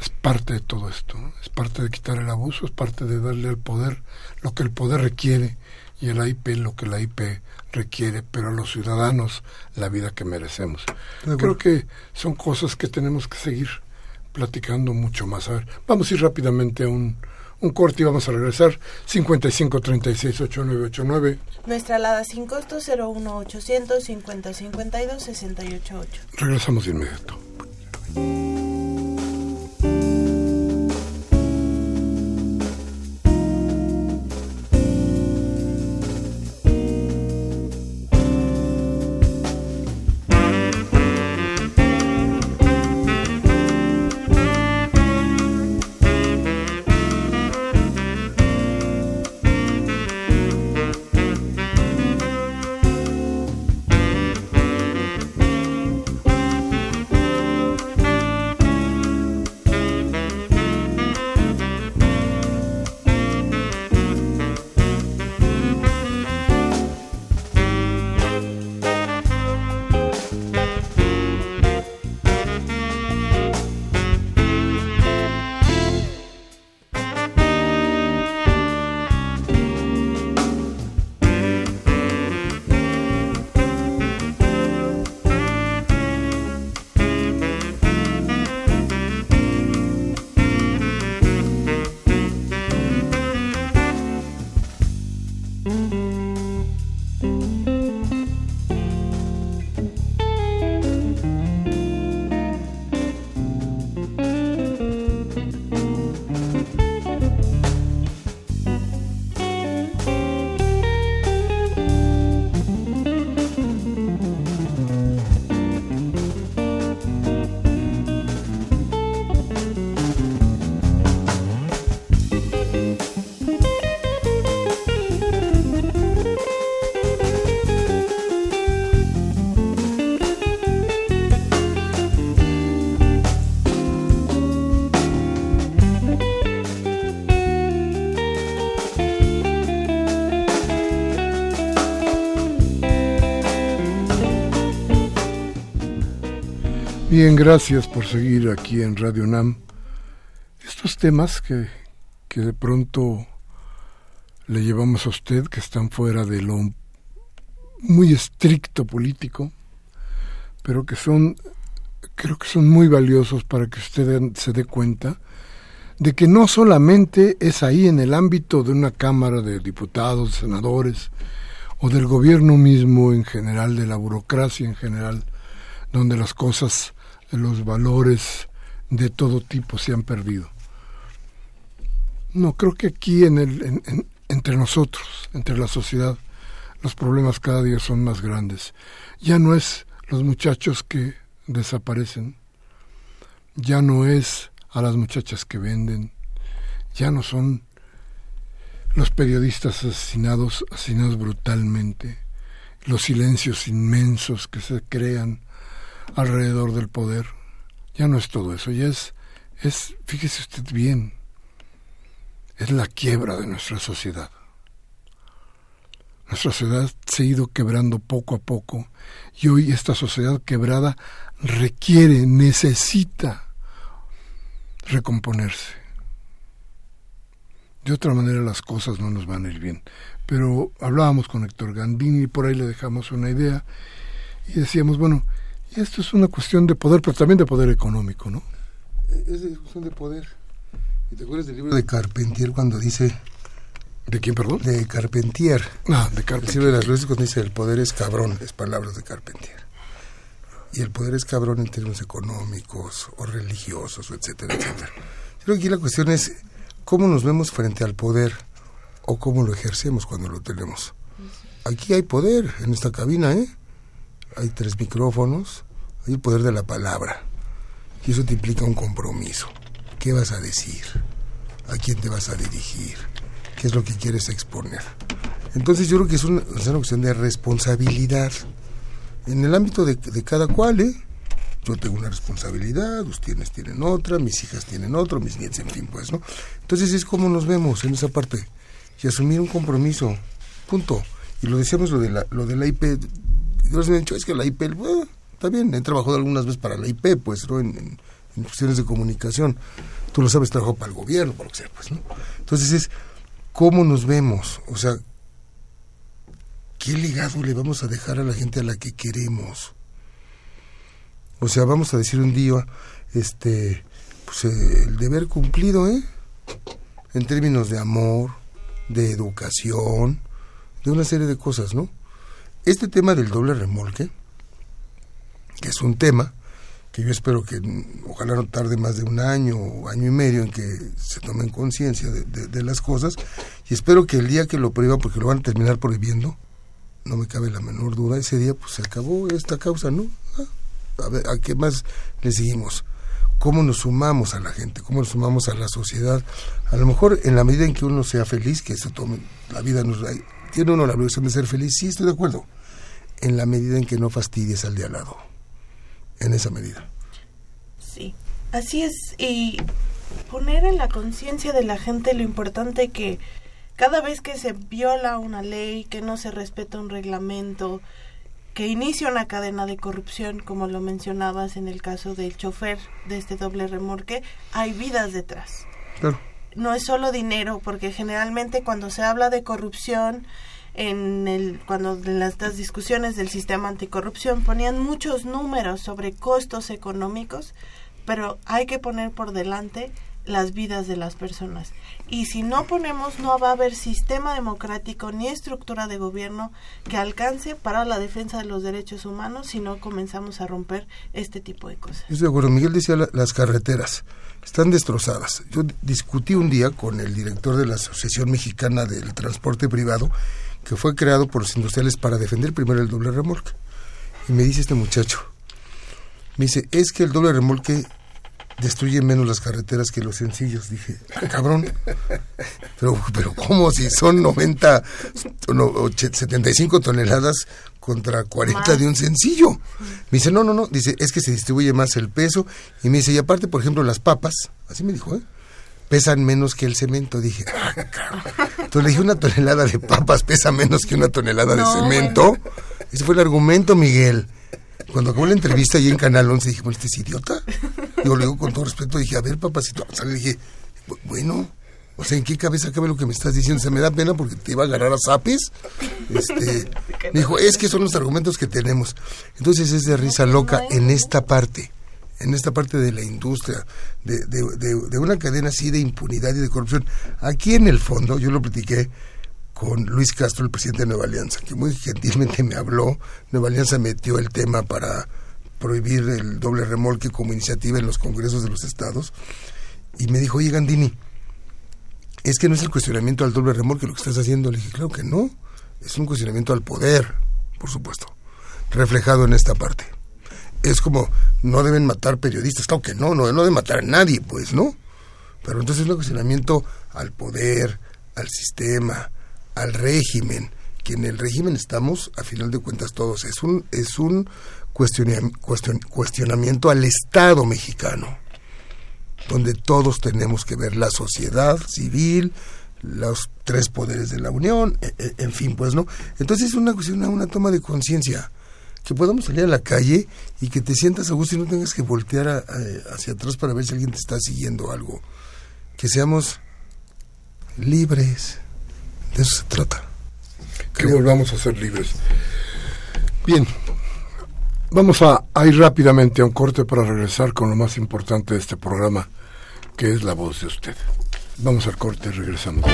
Speaker 1: Es parte de todo esto, es parte de quitar el abuso, es parte de darle al poder lo que el poder requiere y el IP lo que la IP requiere, pero a los ciudadanos la vida que merecemos. Creo que son cosas que tenemos que seguir platicando mucho más. A ver, vamos a ir rápidamente a un, un corte y vamos a regresar. 55 36 8989.
Speaker 2: Nuestra alada sin costo 01 800 50 52 68
Speaker 1: Regresamos de inmediato. Bien, gracias por seguir aquí en Radio NAM. Estos temas que, que de pronto le llevamos a usted, que están fuera de lo muy estricto político, pero que son, creo que son muy valiosos para que usted se dé cuenta de que no solamente es ahí en el ámbito de una Cámara de Diputados, senadores, o del gobierno mismo en general, de la burocracia en general, donde las cosas los valores de todo tipo se han perdido. No, creo que aquí en el, entre nosotros, entre la sociedad, los problemas cada día son más grandes. Ya no es los muchachos que desaparecen, ya no es a las muchachas que venden, ya no son los periodistas asesinados, asesinados brutalmente, los silencios inmensos que se crean alrededor del poder. Ya no es todo eso, ya es, es, fíjese usted bien, es la quiebra de nuestra sociedad. Nuestra sociedad se ha ido quebrando poco a poco y hoy esta sociedad quebrada requiere, necesita recomponerse. De otra manera las cosas no nos van a ir bien. Pero hablábamos con Héctor Gandini y por ahí le dejamos una idea y decíamos, bueno, y esto es una cuestión de poder, pero también de poder económico, ¿no?
Speaker 3: Es de cuestión de poder. ¿Y te acuerdas del libro de Carpentier cuando dice...
Speaker 1: ¿De quién, perdón?
Speaker 3: De Carpentier.
Speaker 1: Ah, de Carpentier.
Speaker 3: El libro de las luces cuando dice el poder es cabrón, es palabras de Carpentier. Y el poder es cabrón en términos económicos o religiosos, etcétera, etcétera. Yo creo que aquí la cuestión es cómo nos vemos frente al poder o cómo lo ejercemos cuando lo tenemos. Aquí hay poder en esta cabina, ¿eh? Hay tres micrófonos, hay el poder de la palabra. Y eso te implica un compromiso. ¿Qué vas a decir? ¿A quién te vas a dirigir? ¿Qué es lo que quieres exponer? Entonces yo creo que es una, cuestión de responsabilidad. En el ámbito de, cada cual, ¿eh? Yo tengo una responsabilidad, ustedes tienen otra, mis hijas tienen otra, mis nietos, en fin, pues, ¿no? Entonces es como nos vemos en esa parte. Y asumir un compromiso, punto. Y lo decíamos lo de la, lo de la IP, me han dicho, es que la IP, bueno, está bien, he trabajado algunas veces para la IP, pues, ¿no? En, cuestiones de comunicación. Tú lo sabes, trabajo para el gobierno, por lo que sea, pues, ¿no? Entonces es, ¿cómo nos vemos? O sea, ¿qué legado le vamos a dejar a la gente a la que queremos? O sea, vamos a decir un día, este, pues el deber cumplido, ¿eh? En términos de amor, de educación, de una serie de cosas, ¿no? Este tema del doble remolque, que es un tema que yo espero que ojalá no tarde más de un año o año y medio en que se tomen conciencia de, las cosas y espero que el día que lo prohíban, porque lo van a terminar prohibiendo, no me cabe la menor duda, ese día pues se acabó esta causa, ¿no? Ah, a ver, ¿a qué más le seguimos? ¿Cómo nos sumamos a la gente? ¿Cómo nos sumamos a la sociedad? A lo mejor en la medida en que uno sea feliz, que se tome, la vida nos tiene uno la obligación de ser feliz, sí estoy de acuerdo, en la medida en que no fastidies al de al lado, en esa medida.
Speaker 2: Sí, así es, y poner en la conciencia de la gente lo importante que cada vez que se viola una ley, que no se respeta un reglamento, que inicia una cadena de corrupción, como lo mencionabas en el caso del chofer de este doble remorque, hay vidas detrás.
Speaker 1: Claro
Speaker 2: no es solo dinero, porque generalmente cuando se habla de corrupción, en el cuando en las, discusiones del sistema anticorrupción ponían muchos números sobre costos económicos, pero hay que poner por delante las vidas de las personas. Y si no ponemos, no va a haber sistema democrático ni estructura de gobierno que alcance para la defensa de los derechos humanos si no comenzamos a romper este tipo de cosas.
Speaker 3: Estoy de acuerdo. Miguel decía las carreteras están destrozadas. Yo discutí un día con el director de la Asociación Mexicana del Transporte Privado, que fue creado por los industriales para defender primero el doble remolque. Y me dice este muchacho, me dice, es que el doble remolque destruye menos las carreteras que los sencillos. Dije, ah, cabrón, pero, pero ¿cómo si son 90, 75 toneladas contra 40 de un sencillo? Me dice, no, no, no, dice, es que se distribuye más el peso. Y me dice, y aparte, por ejemplo, las papas, así me dijo, ¿eh? pesan menos que el cemento. Dije, ah, cabrón. Entonces le dije, una tonelada de papas pesa menos que una tonelada de cemento. Ese fue el argumento, Miguel. Cuando acabó la entrevista ahí en Canal 11 dije, bueno, ¿este es idiota? Yo le digo con todo respeto, dije, a ver, papacito, le dije, bueno, o sea, ¿en qué cabeza cabe lo que me estás diciendo? Se me da pena porque te iba a agarrar a zapes. Este, me dijo, es que son los argumentos que tenemos. Entonces es de risa loca en esta parte, en esta parte de la industria, de, de, de una cadena así de impunidad y de corrupción. Aquí en el fondo, yo lo platiqué con Luis Castro, el presidente de Nueva Alianza, que muy gentilmente me habló. Nueva Alianza metió el tema para prohibir el doble remolque como iniciativa en los congresos de los estados. Y me dijo, oye Gandini, es que no es el cuestionamiento al doble remolque lo que estás haciendo. Le dije, claro que no, es un cuestionamiento al poder, por supuesto, reflejado en esta parte. Es como, no deben matar periodistas, claro que no, no, no deben matar a nadie, pues, ¿no? Pero entonces es un cuestionamiento al poder, al sistema, al régimen, que en el régimen estamos, a final de cuentas todos, es un, es un cuestionamiento al Estado mexicano, donde todos tenemos que ver la sociedad civil, los tres poderes de la Unión, e, e, en fin, pues no. Entonces es una cuestión, una toma de conciencia, que podamos salir a la calle y que te sientas a gusto y no tengas que voltear hacia atrás para ver si alguien te está siguiendo algo. Que seamos libres de eso se trata.
Speaker 1: Que volvamos a ser libres. Bien, vamos a, a, ir rápidamente a un corte para regresar con lo más importante de este programa, que es la voz de usted. Vamos al corte y regresamos.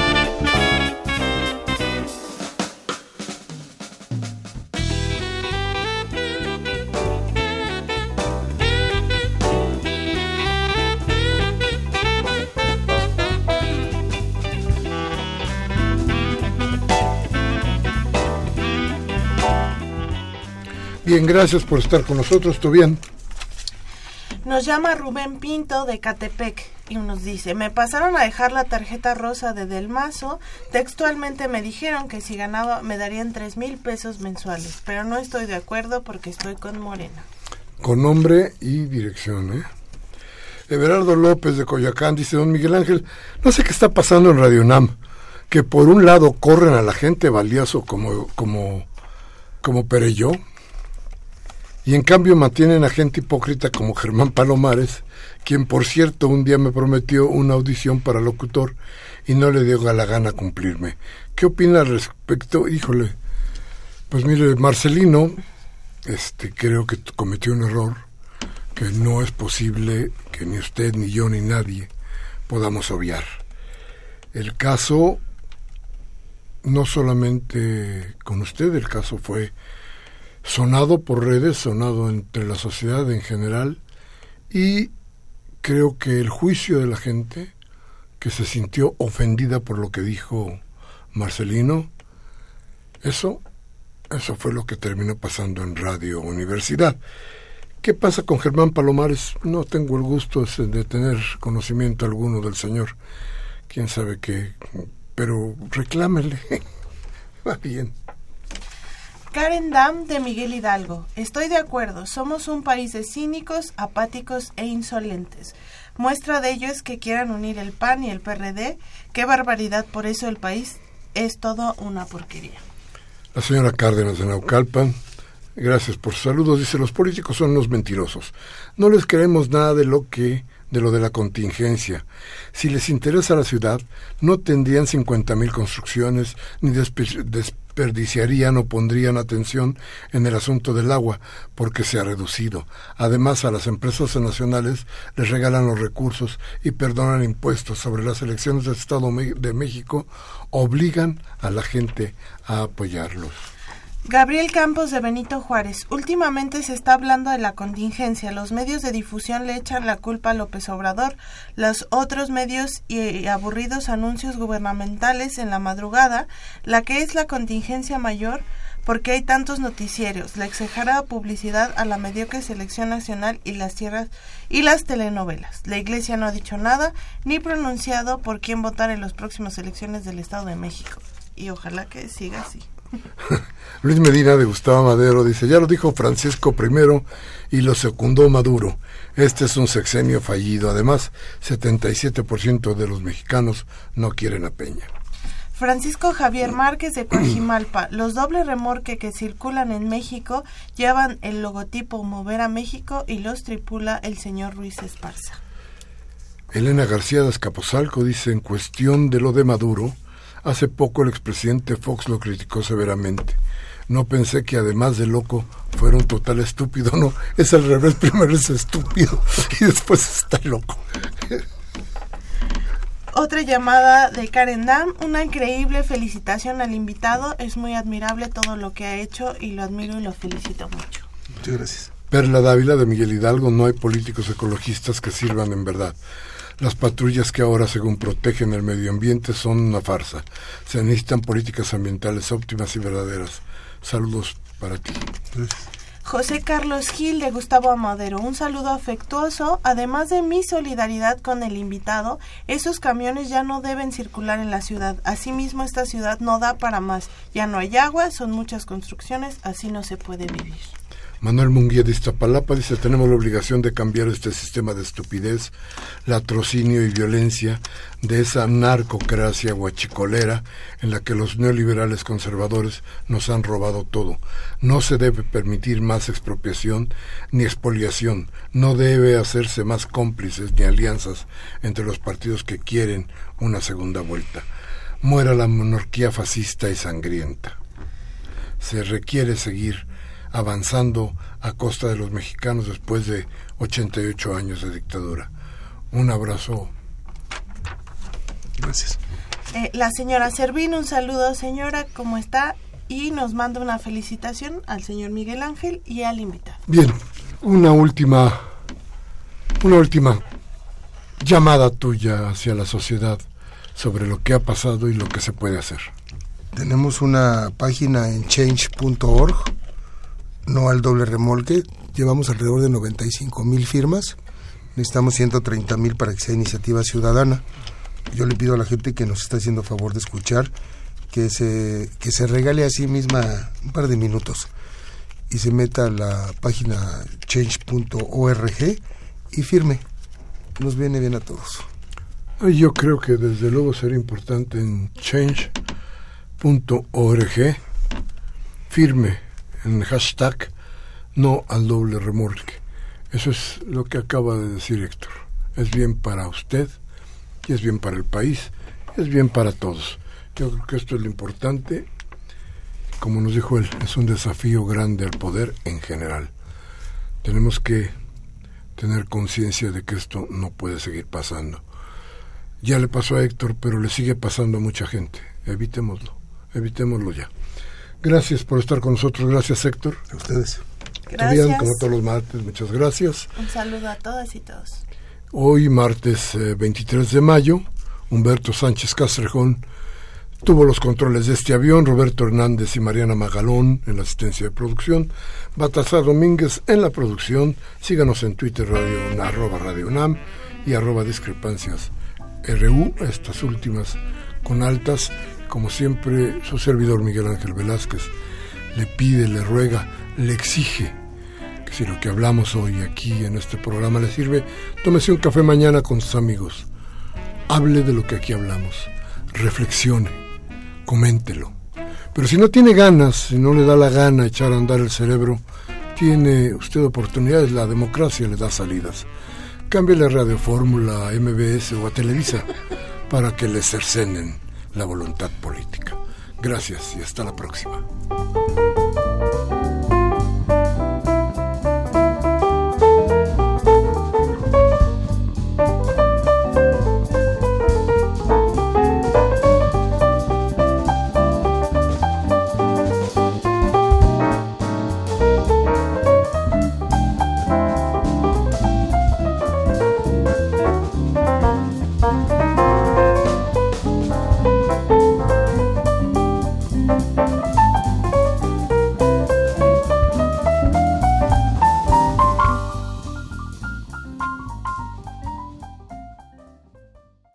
Speaker 1: Bien, gracias por estar con nosotros. ¿Tú bien?
Speaker 2: Nos llama Rubén Pinto de Catepec y nos dice, me pasaron a dejar la tarjeta rosa de Del Mazo, textualmente me dijeron que si ganaba me darían tres mil pesos mensuales, pero no estoy de acuerdo porque estoy con Morena.
Speaker 1: Con nombre y dirección, ¿eh? Everardo López de Coyacán dice, don Miguel Ángel, no sé qué está pasando en Radio Nam, que por un lado corren a la gente valioso como, como, como Pereyó, y en cambio mantienen a gente hipócrita como Germán Palomares, quien por cierto un día me prometió una audición para locutor y no le dio la gana cumplirme. ¿Qué opina al respecto? Híjole, pues mire, Marcelino, este, creo que cometió un error que no es posible que ni usted, ni yo, ni nadie podamos obviar. El caso, no solamente con usted, el caso fue sonado por redes, sonado entre la sociedad en general, y creo que el juicio de la gente que se sintió ofendida por lo que dijo Marcelino, eso, eso fue lo que terminó pasando en Radio Universidad. ¿Qué pasa con Germán Palomares? No tengo el gusto de tener conocimiento alguno del señor. Quién sabe qué, pero reclámele. Va bien.
Speaker 2: Karen Dam de Miguel Hidalgo. Estoy de acuerdo, somos un país de cínicos, apáticos e insolentes. Muestra de ello es que quieran unir el PAN y el PRD. Qué barbaridad, por eso el país es todo una porquería.
Speaker 1: La señora Cárdenas de Naucalpan, gracias por sus saludos, dice, los políticos son unos mentirosos. No les queremos nada de lo que de lo de la contingencia. Si les interesa la ciudad, no tendrían 50.000 construcciones ni desperdiciarían o pondrían atención en el asunto del agua, porque se ha reducido. Además, a las empresas nacionales les regalan los recursos y perdonan impuestos sobre las elecciones del Estado de México, obligan a la gente a apoyarlos.
Speaker 2: Gabriel Campos de Benito Juárez. Últimamente se está hablando de la contingencia. Los medios de difusión le echan la culpa a López Obrador. Los otros medios y aburridos anuncios gubernamentales en la madrugada. La que es la contingencia mayor porque hay tantos noticieros, la exagerada publicidad a la mediocre selección nacional y las tierras y las telenovelas. La Iglesia no ha dicho nada ni pronunciado por quién votar en las próximas elecciones del Estado de México. Y ojalá que siga así.
Speaker 1: Luis Medina de Gustavo Madero dice, ya lo dijo Francisco I y lo secundó Maduro. Este es un sexenio fallido. Además, 77% de los mexicanos no quieren a Peña.
Speaker 2: Francisco Javier Márquez de Coajimalpa. Los dobles remorque que circulan en México llevan el logotipo Mover a México y los tripula el señor Ruiz Esparza.
Speaker 1: Elena García de Escaposalco dice en cuestión de lo de Maduro, Hace poco el expresidente Fox lo criticó severamente. No pensé que además de loco fuera un total estúpido. No, es al revés. Primero es estúpido y después está loco.
Speaker 2: Otra llamada de Karen Dam, una increíble felicitación al invitado. Es muy admirable todo lo que ha hecho y lo admiro y lo felicito mucho.
Speaker 3: Muchas gracias.
Speaker 1: Perla Dávila de Miguel Hidalgo, no hay políticos ecologistas que sirvan en verdad. Las patrullas que ahora, según protegen el medio ambiente, son una farsa. Se necesitan políticas ambientales óptimas y verdaderas. Saludos para ti.
Speaker 2: José Carlos Gil de Gustavo Amadero, un saludo afectuoso. Además de mi solidaridad con el invitado, esos camiones ya no deben circular en la ciudad. Asimismo, esta ciudad no da para más. Ya no hay agua, son muchas construcciones, así no se puede vivir.
Speaker 1: Manuel Munguía de Iztapalapa dice, tenemos la obligación de cambiar este sistema de estupidez, latrocinio y violencia de esa narcocracia guachicolera en la que los neoliberales conservadores nos han robado todo. No se debe permitir más expropiación ni expoliación, no debe hacerse más cómplices ni alianzas entre los partidos que quieren una segunda vuelta. Muera la monarquía fascista y sangrienta. Se requiere seguir avanzando a costa de los mexicanos después de 88 años de dictadura. Un abrazo.
Speaker 3: Gracias.
Speaker 2: Eh, la señora Servín, un saludo señora, ¿cómo está? Y nos manda una felicitación al señor Miguel Ángel y al invitado.
Speaker 1: Bien, una última, una última llamada tuya hacia la sociedad sobre lo que ha pasado y lo que se puede hacer.
Speaker 3: Tenemos una página en change.org no al doble remolque. Llevamos alrededor de 95 mil firmas. Necesitamos 130 mil para que sea iniciativa ciudadana. Yo le pido a la gente que nos está haciendo favor de escuchar que se, que se regale a sí misma un par de minutos y se meta a la página change.org y firme. Nos viene bien a todos.
Speaker 1: Yo creo que desde luego sería importante en change.org firme en hashtag no al doble remolque. Eso es lo que acaba de decir Héctor. Es bien para usted y es bien para el país, es bien para todos. Yo creo que esto es lo importante. Como nos dijo él, es un desafío grande al poder en general. Tenemos que tener conciencia de que esto no puede seguir pasando. Ya le pasó a Héctor, pero le sigue pasando a mucha gente. Evitémoslo, evitémoslo ya. Gracias por estar con nosotros. Gracias, Héctor.
Speaker 3: A ustedes.
Speaker 2: Gracias.
Speaker 1: como todos los martes. Muchas gracias.
Speaker 2: Un saludo a todas y todos.
Speaker 1: Hoy, martes 23 eh, de mayo, Humberto Sánchez Castrejón tuvo los controles de este avión, Roberto Hernández y Mariana Magalón en la asistencia de producción, Batazar Domínguez en la producción. Síganos en Twitter, radio, arroba Radio UNAM y arroba discrepancias RU, estas últimas con altas como siempre, su servidor Miguel Ángel Velázquez le pide, le ruega, le exige que si lo que hablamos hoy aquí en este programa le sirve, tómese un café mañana con sus amigos. Hable de lo que aquí hablamos, reflexione, coméntelo. Pero si no tiene ganas, si no le da la gana echar a andar el cerebro, tiene usted oportunidades, la democracia le da salidas. Cámbiale a Radio Fórmula, a MBS o a Televisa para que le cercenen la voluntad política. Gracias y hasta la próxima.